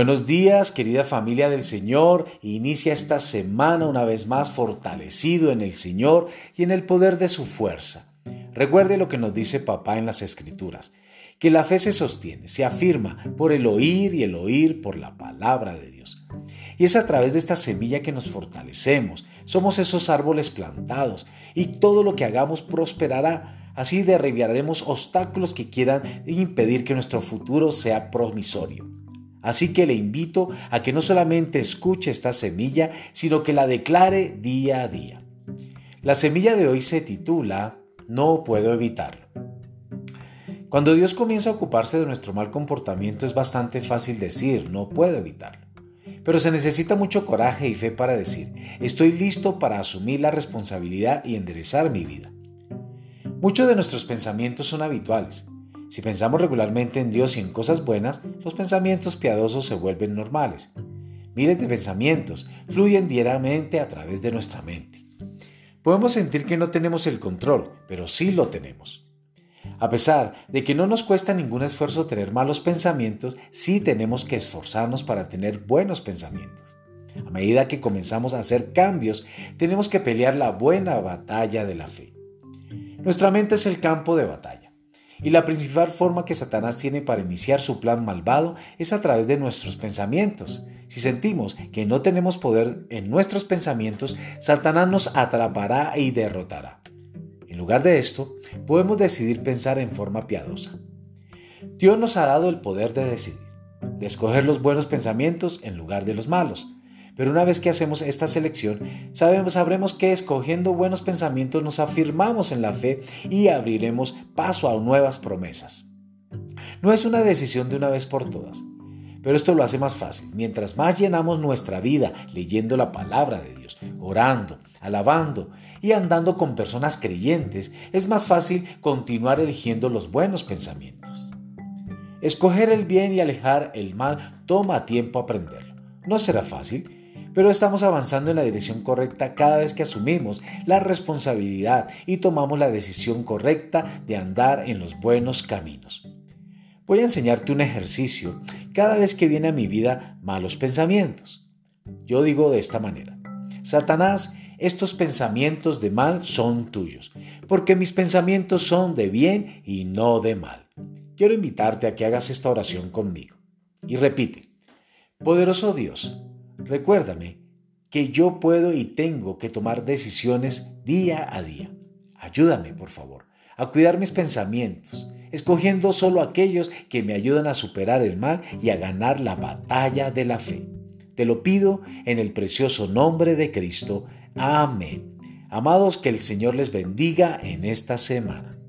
Buenos días, querida familia del Señor. Inicia esta semana una vez más fortalecido en el Señor y en el poder de su fuerza. Recuerde lo que nos dice papá en las Escrituras, que la fe se sostiene, se afirma por el oír y el oír por la palabra de Dios. Y es a través de esta semilla que nos fortalecemos. Somos esos árboles plantados y todo lo que hagamos prosperará. Así derribaremos obstáculos que quieran impedir que nuestro futuro sea promisorio. Así que le invito a que no solamente escuche esta semilla, sino que la declare día a día. La semilla de hoy se titula No puedo evitarlo. Cuando Dios comienza a ocuparse de nuestro mal comportamiento es bastante fácil decir no puedo evitarlo. Pero se necesita mucho coraje y fe para decir estoy listo para asumir la responsabilidad y enderezar mi vida. Muchos de nuestros pensamientos son habituales si pensamos regularmente en Dios y en cosas buenas, los pensamientos piadosos se vuelven normales. Miles de pensamientos fluyen diariamente a través de nuestra mente. Podemos sentir que no tenemos el control, pero sí lo tenemos. A pesar de que no nos cuesta ningún esfuerzo tener malos pensamientos, sí tenemos que esforzarnos para tener buenos pensamientos. A medida que comenzamos a hacer cambios, tenemos que pelear la buena batalla de la fe. Nuestra mente es el campo de batalla. Y la principal forma que Satanás tiene para iniciar su plan malvado es a través de nuestros pensamientos. Si sentimos que no tenemos poder en nuestros pensamientos, Satanás nos atrapará y derrotará. En lugar de esto, podemos decidir pensar en forma piadosa. Dios nos ha dado el poder de decidir, de escoger los buenos pensamientos en lugar de los malos pero una vez que hacemos esta selección, sabemos, sabremos que escogiendo buenos pensamientos nos afirmamos en la fe y abriremos paso a nuevas promesas. No es una decisión de una vez por todas, pero esto lo hace más fácil. Mientras más llenamos nuestra vida leyendo la palabra de Dios, orando, alabando y andando con personas creyentes, es más fácil continuar eligiendo los buenos pensamientos. Escoger el bien y alejar el mal toma tiempo aprenderlo. No será fácil, pero estamos avanzando en la dirección correcta cada vez que asumimos la responsabilidad y tomamos la decisión correcta de andar en los buenos caminos. Voy a enseñarte un ejercicio cada vez que viene a mi vida malos pensamientos. Yo digo de esta manera, Satanás, estos pensamientos de mal son tuyos, porque mis pensamientos son de bien y no de mal. Quiero invitarte a que hagas esta oración conmigo. Y repite, poderoso Dios, Recuérdame que yo puedo y tengo que tomar decisiones día a día. Ayúdame, por favor, a cuidar mis pensamientos, escogiendo solo aquellos que me ayudan a superar el mal y a ganar la batalla de la fe. Te lo pido en el precioso nombre de Cristo. Amén. Amados, que el Señor les bendiga en esta semana.